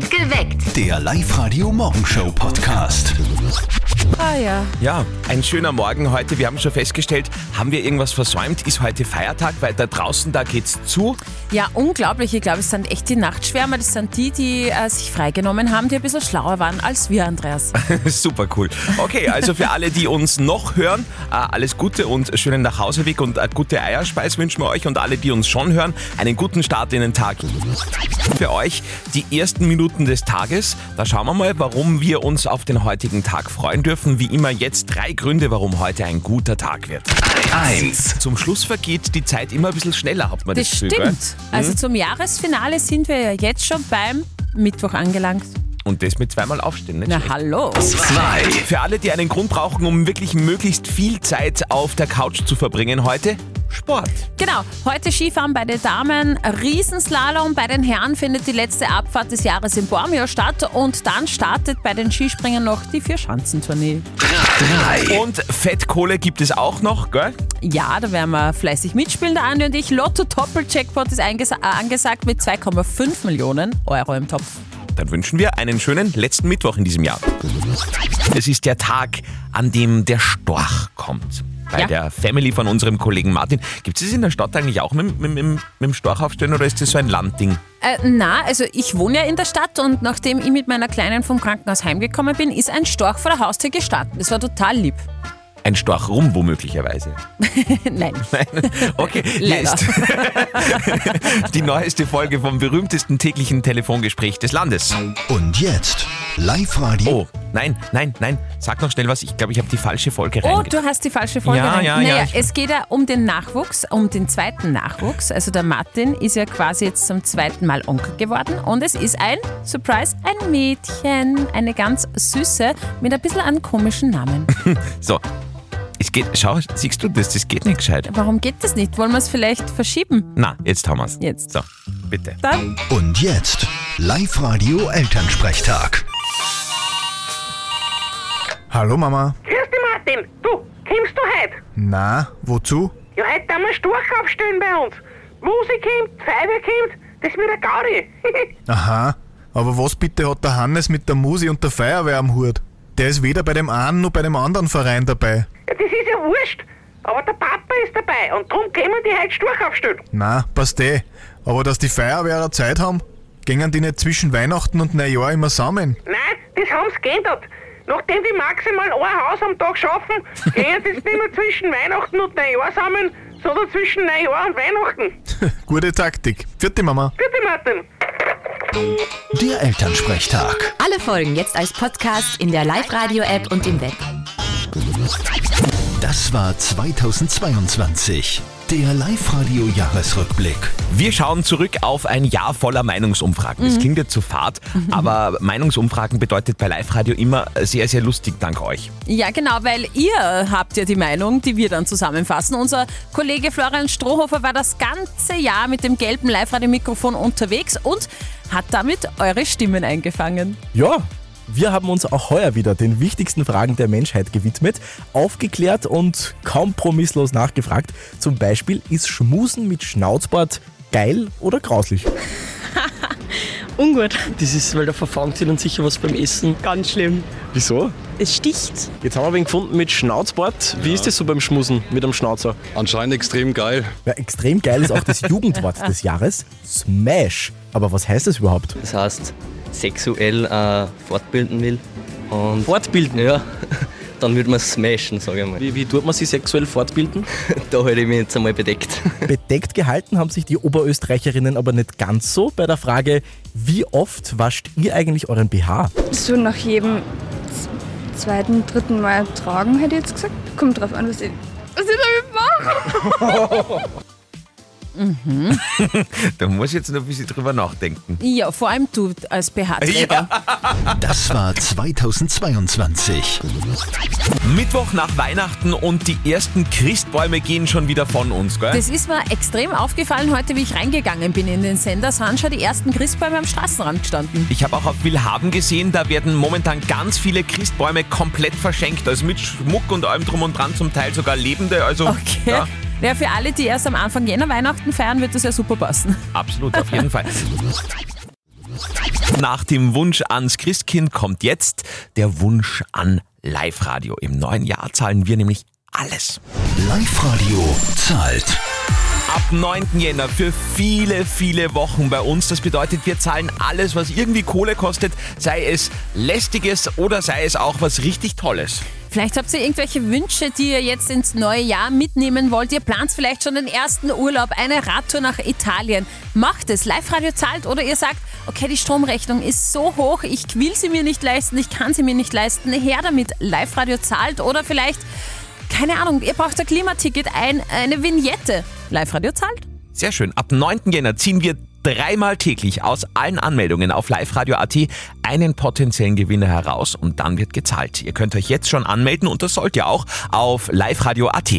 Geweckt. Der Live-Radio-Morgenshow-Podcast. Ah ja. Ja, ein schöner Morgen heute. Wir haben schon festgestellt, haben wir irgendwas versäumt? Ist heute Feiertag, weil da draußen, da geht's zu. Ja, unglaublich. Ich glaube, es sind echt die Nachtschwärmer. Das sind die, die äh, sich freigenommen haben, die ein bisschen schlauer waren als wir, Andreas. Super cool. Okay, also für alle, die uns noch hören, äh, alles Gute und schönen Nachhauseweg und eine gute Eierspeis wünschen wir euch und alle, die uns schon hören, einen guten Start in den Tag. Für euch die ersten Minuten des Tages. Da schauen wir mal, warum wir uns auf den heutigen Tag freuen dürfen. Wie immer jetzt drei Gründe, warum heute ein guter Tag wird. 1. Zum Schluss vergeht die Zeit immer ein bisschen schneller, hat man das, Das Gefühl, stimmt. Also zum Jahresfinale sind wir ja jetzt schon beim Mittwoch angelangt. Und das mit zweimal aufstehen, nicht Na schlecht. hallo. 2. Für alle, die einen Grund brauchen, um wirklich möglichst viel Zeit auf der Couch zu verbringen heute, Sport. Genau, heute Skifahren bei den Damen, Riesenslalom bei den Herren findet die letzte Abfahrt des Jahres in Bormio statt und dann startet bei den Skispringern noch die Vier-Schanzentournee. 3. Und Fettkohle gibt es auch noch, gell? Ja, da werden wir fleißig mitspielen, der Andi und ich. Lotto Doppel-Jackpot ist eingesa- äh, angesagt mit 2,5 Millionen Euro im Topf. Dann wünschen wir einen schönen letzten Mittwoch in diesem Jahr. Es ist der Tag, an dem der Storch kommt. Bei Ja. der Family von unserem Kollegen Martin. Gibt es das in der Stadt eigentlich auch mit, mit, mit, mit dem Storch aufstellen oder ist das so ein Landding? Äh, na, also ich wohne ja in der Stadt und nachdem ich mit meiner Kleinen vom Krankenhaus heimgekommen bin, ist ein Storch vor der Haustür gestartet. Das war total lieb. Ein Storch rum womöglicherweise. Nein. Okay, hier ist die neueste Folge vom berühmtesten täglichen Telefongespräch des Landes. Und jetzt Live-Radio. Oh, nein, nein, nein. Sag noch schnell was. Ich glaube, ich habe die falsche Folge Oh, du hast die falsche Folge Ja, rein. ja, naja, ja, ich- es geht ja um den Nachwuchs, um den zweiten Nachwuchs. Also der Martin ist ja quasi jetzt zum zweiten Mal Onkel geworden und es ist ein, Surprise, ein Mädchen. Eine ganz süße mit ein bisschen einem komischen Namen. So. Es geht, schau, siehst du das? Das geht nicht gescheit. Warum geht das nicht? Wollen wir es vielleicht verschieben? Na, jetzt haben wir's. Jetzt. So, bitte. Dann Und jetzt Live-Radio Elternsprechtag. Hallo Mama. Grüß dich, Martin. Du, kommst du heute? Na, wozu? Ja, heute haben wir Storch aufstellen bei uns. Musik kommt, Feuerwehr kommt, das wird ein Gaudi. Aha, aber was bitte hat der Hannes mit der Musi und der Feuerwehr am Hut? Der ist weder bei dem einen noch bei dem anderen Verein dabei. ja, das ist ja wurscht. Aber der Papa ist dabei und darum können wir die heute Storch aufstellen. Na, passt eh. Aber dass die Feuerwehrer Zeit haben, gingen die nicht zwischen Weihnachten und Neujahr immer zusammen. Nein, das haben sie geändert. Nachdem die maximal ein Haus am Tag schaffen, gehen sie nicht mehr zwischen Weihnachten und Neujahr zusammen, sondern zwischen Neujahr und Weihnachten. Gute Taktik. Vierte Mama. Bitte, Martin. Der Elternsprechtag. Alle Folgen jetzt als Podcast in der Live-Radio-App und im Web. Das war 2022. Der Live-Radio Jahresrückblick. Wir schauen zurück auf ein Jahr voller Meinungsumfragen. Das klingt jetzt zu fad, aber Meinungsumfragen bedeutet bei Live-Radio immer sehr, sehr lustig, dank euch. Ja, genau, weil ihr habt ja die Meinung, die wir dann zusammenfassen. Unser Kollege Florian Strohhofer war das ganze Jahr mit dem gelben Live-Radio-Mikrofon unterwegs und hat damit eure Stimmen eingefangen. Ja, wir haben uns auch heuer wieder den wichtigsten Fragen der Menschheit gewidmet, aufgeklärt und kompromisslos nachgefragt. Zum Beispiel, ist Schmusen mit Schnauzbart geil oder grauslich? Ungut. Das ist, weil da verfangt sich dann sicher was beim Essen. Ganz schlimm. Wieso? Es sticht. Jetzt haben wir wen gefunden mit Schnauzbart. Wie ist das so beim Schmusen mit dem Schnauzer? Anscheinend extrem geil. Ja, extrem geil ist auch das Jugendwort des Jahres, Smash. Aber was heißt das überhaupt? Das heißt, sexuell äh, fortbilden will. Und Fortbilden. ja, dann würde man smashen, sage ich mal. Wie, wie tut man sich sexuell fortbilden? Da hätte ich mich jetzt einmal bedeckt. Bedeckt gehalten haben sich die Oberösterreicherinnen aber nicht ganz so bei der Frage, wie oft wascht ihr eigentlich euren BH? So nach jedem zweiten, dritten Mal tragen, hätte ich jetzt gesagt. Kommt drauf an, was ich, was ich damit mache. Da muss ich jetzt noch ein bisschen drüber nachdenken. Ja, vor allem du als BH-Träger. Das war 2022. Mittwoch nach Weihnachten und die ersten Christbäume gehen schon wieder von uns, gell? Das ist mir extrem aufgefallen heute, wie ich reingegangen bin in den Sender. Sind schon die ersten Christbäume am Straßenrand gestanden. Ich habe auch auf Willhaben gesehen, da werden momentan ganz viele Christbäume komplett verschenkt. Also mit Schmuck und allem drum und dran, zum Teil sogar lebende. Also Okay. ja, Ja, für alle, die erst am Anfang Jänner Weihnachten feiern, wird das ja super passen. absolut, auf jeden Fall. nach dem Wunsch ans Christkind kommt jetzt der Wunsch an Live-Radio. Im neuen Jahr zahlen wir nämlich alles. Live-Radio zahlt. Ab 9. Jänner für viele, viele Wochen bei uns. Das bedeutet, wir zahlen alles, was irgendwie Kohle kostet, sei es lästiges oder sei es auch was richtig Tolles. Vielleicht habt ihr irgendwelche Wünsche, die ihr jetzt ins neue Jahr mitnehmen wollt. Ihr plant vielleicht schon den ersten Urlaub, eine Radtour nach Italien. Macht es. Live-Radio zahlt oder ihr sagt, okay, die Stromrechnung ist so hoch, ich will sie mir nicht leisten, ich kann sie mir nicht leisten. Her damit. Live-Radio zahlt oder vielleicht, keine Ahnung, ihr braucht ein Klimaticket, ein, eine Vignette. Live-Radio zahlt. Sehr schön. Ab 9. Jänner ziehen wir dreimal täglich aus allen Anmeldungen auf liveradio.at einen potenziellen Gewinner heraus und dann wird gezahlt. Ihr könnt euch jetzt schon anmelden und das sollt ihr auch auf liveradio.at.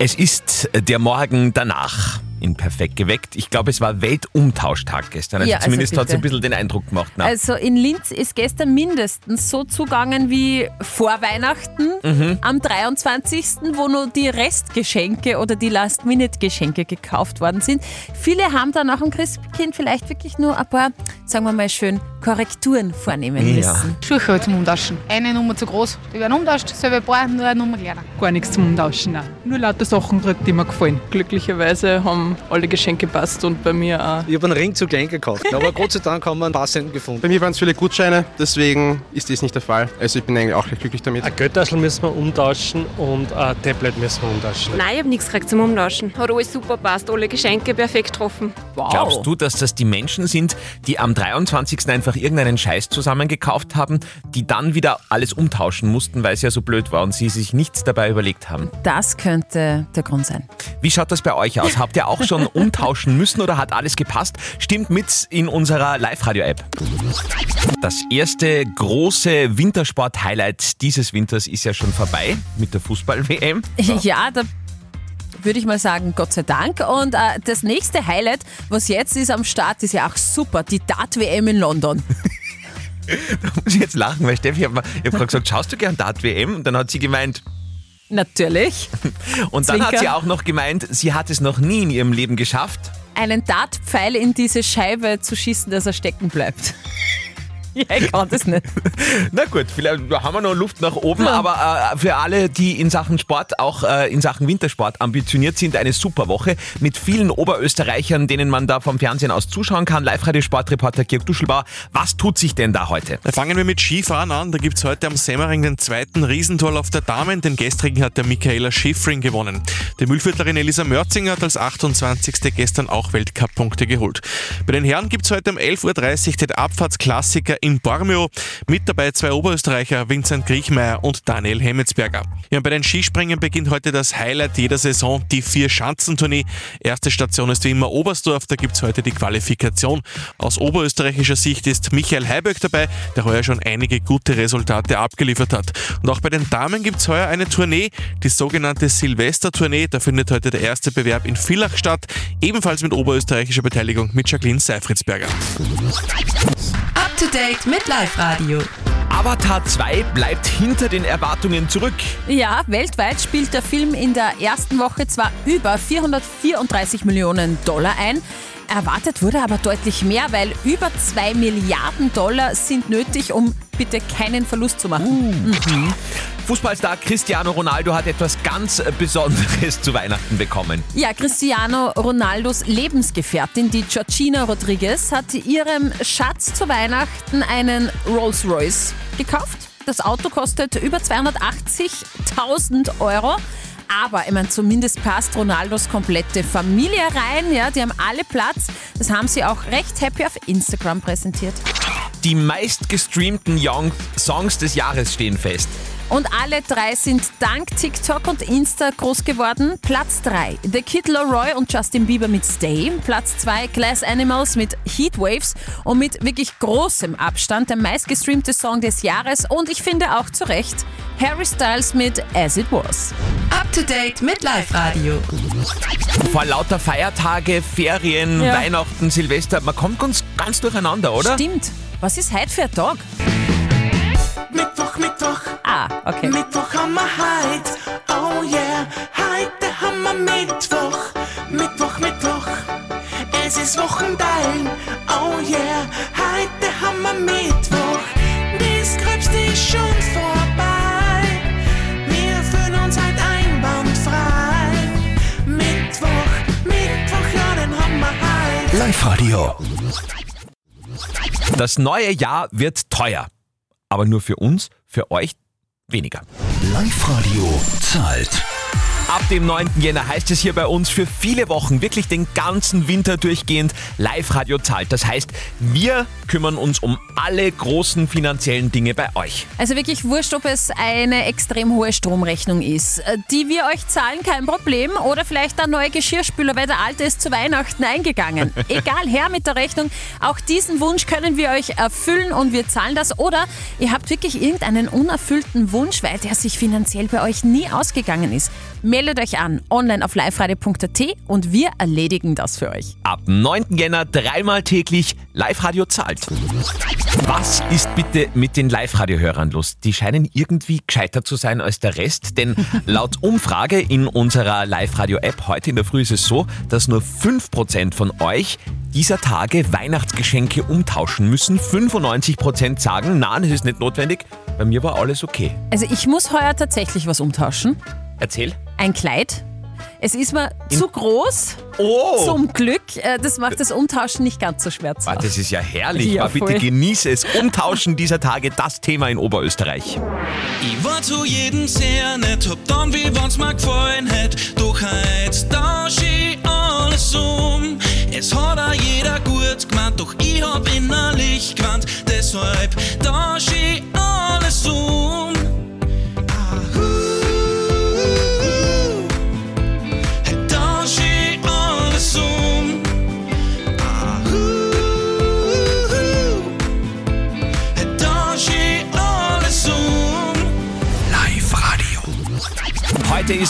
Es ist der Morgen danach. In perfekt geweckt. Ich glaube, es war Weltumtauschtag gestern. Also Ja, also zumindest hat es ein bisschen den Eindruck gemacht. Na, Also in Linz ist gestern mindestens so zugangen wie vor Weihnachten Mhm. am 23., wo nur die Restgeschenke oder die Last-Minute-Geschenke gekauft worden sind. Viele haben dann auch am Christkind vielleicht wirklich nur ein paar, sagen wir mal schön, Korrekturen vornehmen Ja. müssen. Schuhe halt zum Umtauschen. Eine Nummer zu groß, die werden umtauscht, selbe Paar, nur eine Nummer kleiner. Gar nichts zum Umtauschen, nein. Nur lauter Sachen gekriegt, die mir gefallen. Glücklicherweise haben alle Geschenke passt und bei mir auch. Ich habe einen Ring zu klein gekauft, aber Gott sei Dank haben wir einen passenden gefunden. Bei mir waren es viele Gutscheine, deswegen ist das nicht der Fall. Also ich bin eigentlich auch recht glücklich damit. Ein Geldtaschel müssen wir umtauschen und ein Tablet müssen wir umtauschen. Nein, ich habe nichts gekriegt zum Umtauschen. Hat alles super passt, alle Geschenke perfekt getroffen. Glaubst du, dass das die Menschen sind, die am 23. einfach irgendeinen Scheiß zusammengekauft haben, die dann wieder alles umtauschen mussten, weil es ja so blöd war und sie sich nichts dabei überlegt haben? Das könnte der Grund sein. Wie schaut das bei euch aus? Habt ihr auch schon umtauschen müssen oder hat alles gepasst? Stimmt mit in unserer Live-Radio-App. Das erste große Wintersport-Highlight dieses Winters ist ja schon vorbei mit der Fußball-WM. Ja, da würde ich mal sagen, Gott sei Dank. Und äh, das nächste Highlight, was jetzt ist am Start, ist ja auch super, die Dart-WM in London. Da muss ich jetzt lachen, weil Steffi, ich habe hab gerade gesagt, schaust du gern Dart-WM? Und dann hat sie gemeint, Natürlich. und dann hat Zwinker. sie auch noch gemeint, sie hat es noch nie in ihrem Leben geschafft. Einen Dartpfeil in diese Scheibe zu schießen, dass er stecken bleibt. ja, ich kann das nicht. Na gut, vielleicht haben wir noch Luft nach oben, aber äh, für alle, die in Sachen Sport, auch äh, in Sachen Wintersport ambitioniert sind, eine super Woche mit vielen Oberösterreichern, denen man da vom Fernsehen aus zuschauen kann. Live-Radio-Sportreporter Georg Duschelbauer, was tut sich denn da heute? Da fangen wir mit Skifahren an. Da gibt es heute am Semmering den zweiten Riesentorlauf der Damen. Den gestrigen hat der Michaela Schifrin gewonnen. Die Mühlviertlerin Elisa Mörzinger hat als 28. gestern auch Weltcup-Punkte geholt. Bei den Herren gibt es heute um 11.30 Uhr den Abfahrtsklassiker in Bormio. Mit dabei zwei Oberösterreicher, Vincent Griechmeier und Daniel Hemmetsberger. Ja, bei den Skispringen beginnt heute das Highlight jeder Saison, die Vier-Schanzentournee. Erste Station ist wie immer Oberstdorf, da gibt es heute die Qualifikation. Aus oberösterreichischer Sicht ist Michael Heiböck dabei, der heuer schon einige gute Resultate abgeliefert hat. Und auch bei den Damen gibt es heuer eine Tournee, die sogenannte Silvester-Tournee. Da findet heute der erste Bewerb in Villach statt, ebenfalls mit oberösterreichischer Beteiligung mit Jacqueline Seifritzberger. Up to date mit Live Radio. Avatar 2 bleibt hinter den Erwartungen zurück. Ja, weltweit spielt der Film in der ersten Woche zwar über 434 Millionen Dollar ein, erwartet wurde aber deutlich mehr, weil über 2 Milliarden Dollar sind nötig, um bitte keinen Verlust zu machen. Mhm. Fußballstar Cristiano Ronaldo hat etwas ganz Besonderes zu Weihnachten bekommen. Ja, Cristiano Ronaldos Lebensgefährtin, die Georgina Rodriguez, hat ihrem Schatz zu Weihnachten einen Rolls-Royce gekauft. Das Auto kostet über 280.000 Euro. Aber ich meine, zumindest passt Ronaldos komplette Familie rein. Ja, die haben alle Platz. Das haben sie auch recht happy auf Instagram präsentiert. Die meistgestreamten Young Songs des Jahres stehen fest. Und alle drei sind dank TikTok und Insta groß geworden. Platz 3, The Kid Laroi und Justin Bieber mit Stay. Platz 2, Glass Animals mit Heatwaves. Und mit wirklich großem Abstand der meistgestreamte Song des Jahres. Und ich finde auch zu Recht, Harry Styles mit As It Was. Up to date mit Live Radio. Vor lauter Feiertage, Ferien, Ja. Weihnachten, Silvester, man kommt ganz, ganz durcheinander, oder? Stimmt. Was ist heute für ein Tag? Mittwoch, Mittwoch. Ah, okay. Mittwoch haben wir heute. Oh yeah, heute haben wir Mittwoch. Mittwoch, Mittwoch. Es ist Wochenteilen. Oh yeah, heute haben wir Mittwoch. Das Gröbste ist schon vorbei. Wir fühlen uns halt einwandfrei. Mittwoch, Mittwoch, ja, den haben wir halt. Live-Radio. Das neue Jahr wird teuer. Aber nur für uns, für euch weniger. Live-Radio zahlt. Ab dem 9. Jänner heißt es hier bei uns für viele Wochen, wirklich den ganzen Winter durchgehend, Live-Radio zahlt. Das heißt, wir kümmern uns um alle großen finanziellen Dinge bei euch. Also wirklich wurscht, ob es eine extrem hohe Stromrechnung ist, die wir euch zahlen, kein Problem. Oder vielleicht ein neuer Geschirrspüler, weil der alte ist zu Weihnachten eingegangen. Egal, her mit der Rechnung. Auch diesen Wunsch können wir euch erfüllen und wir zahlen das. Oder ihr habt wirklich irgendeinen unerfüllten Wunsch, weil der sich finanziell bei euch nie ausgegangen ist. Meldet euch an online auf liveradio.at und wir erledigen das für euch. Ab 9. Jänner dreimal täglich Live-Radio zahlt. Was ist bitte mit den Live-Radio-Hörern los? Die scheinen irgendwie gescheiter zu sein als der Rest, denn laut Umfrage in unserer Live-Radio-App heute in der Früh ist es so, dass nur 5% von euch dieser Tage Weihnachtsgeschenke umtauschen müssen. 95% sagen, nein, es ist nicht notwendig. Bei mir war alles okay. Also ich muss heuer tatsächlich was umtauschen. Erzähl. Ein Kleid. Es ist mir zu groß. Oh. Zum Glück. Äh, Das macht das Umtauschen nicht ganz so schmerzhaft. Ah, das ist ja herrlich. Ja, Aber bitte voll. genieße es. Umtauschen dieser Tage das Thema in Oberösterreich. Ich war zu jedem sehr nett, hab dann, wie wenn's mir gefallen hätt. Doch heute tausch ich alles um. Es hat auch jeder gut gemeint, doch ich hab innerlich gewandt. Deshalb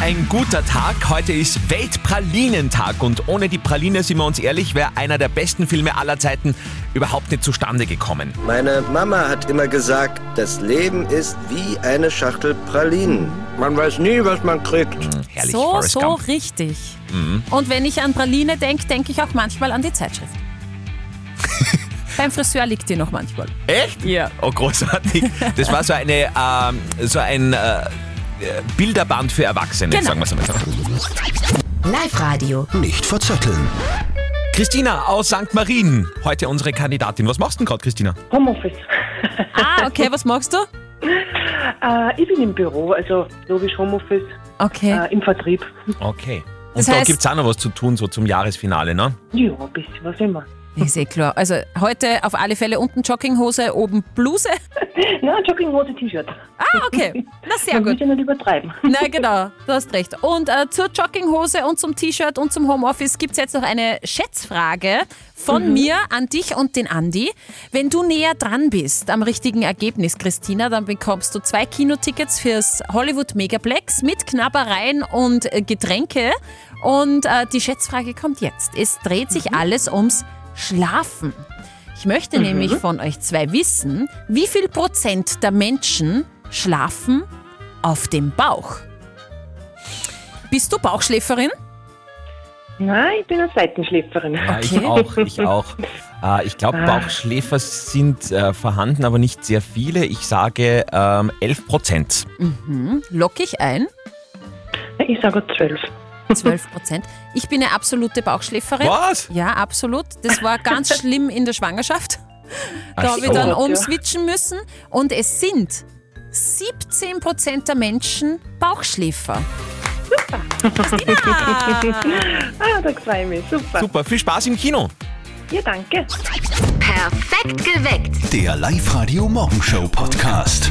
ein guter Tag. Heute ist Weltpralinentag. Und ohne die Praline, sind wir uns ehrlich, wäre einer der besten Filme aller Zeiten überhaupt nicht zustande gekommen. Meine Mama hat immer gesagt, das Leben ist wie eine Schachtel Pralinen. Man weiß nie, was man kriegt. Herrlich, so, Forrest so Gump. richtig. Mhm. Und wenn ich an Praline denke, denke ich auch manchmal an die Zeitschrift. Beim Friseur liegt die noch manchmal. Echt? Ja. Oh, großartig. Das war so, eine, ähm, so ein äh, Bilderband für Erwachsene, Genau. sagen wir es einmal so. Live-Radio. Nicht verzetteln. Christina aus St. Marien, heute unsere Kandidatin. Was machst du denn gerade, Christina? Homeoffice. Ah, okay, was magst du? Äh, ich bin im Büro, also logisch Homeoffice. Okay. Äh, Im Vertrieb. Okay. Und Das da heißt- gibt es auch noch was zu tun, so zum Jahresfinale, ne? Ja, ein bisschen, was immer. Ist eh klar. Also heute auf alle Fälle unten Jogginghose, oben Bluse. Na, Jogginghose, T-Shirt. Ah, okay. Na, sehr Man gut. muss ja nicht übertreiben. Na genau, du hast recht. Und äh, zur Jogginghose und zum T-Shirt und zum Homeoffice gibt es jetzt noch eine Schätzfrage von Mhm. mir an dich und den Andi. Wenn du näher dran bist am richtigen Ergebnis, Christina, dann bekommst du zwei Kinotickets fürs Hollywood Megaplex mit Knabbereien und äh, Getränke. Und äh, die Schätzfrage kommt jetzt. Es dreht sich alles ums Schlafen. Ich möchte Mhm. nämlich von euch zwei wissen, wie viel Prozent der Menschen schlafen auf dem Bauch? Bist du Bauchschläferin? Nein, ich bin eine Seitenschläferin. Ja, ich auch, ich auch. Äh, ich glaube, Ah. Bauchschläfer sind äh, vorhanden, aber nicht sehr viele. Ich sage ähm, 11 Prozent. Mhm. Lock ich ein? Ich sage 12. 12 Prozent. Ich bin eine absolute Bauchschläferin. Was? Ja, absolut. Das war ganz schlimm in der Schwangerschaft. Da habe ich so. dann Ja. umswitchen müssen. Und es sind 17 Prozent der Menschen Bauchschläfer. ah, da freue ich mich. Super. Super, viel Spaß im Kino. Ja, danke. Perfekt geweckt. Der Live-Radio Morgenshow Podcast.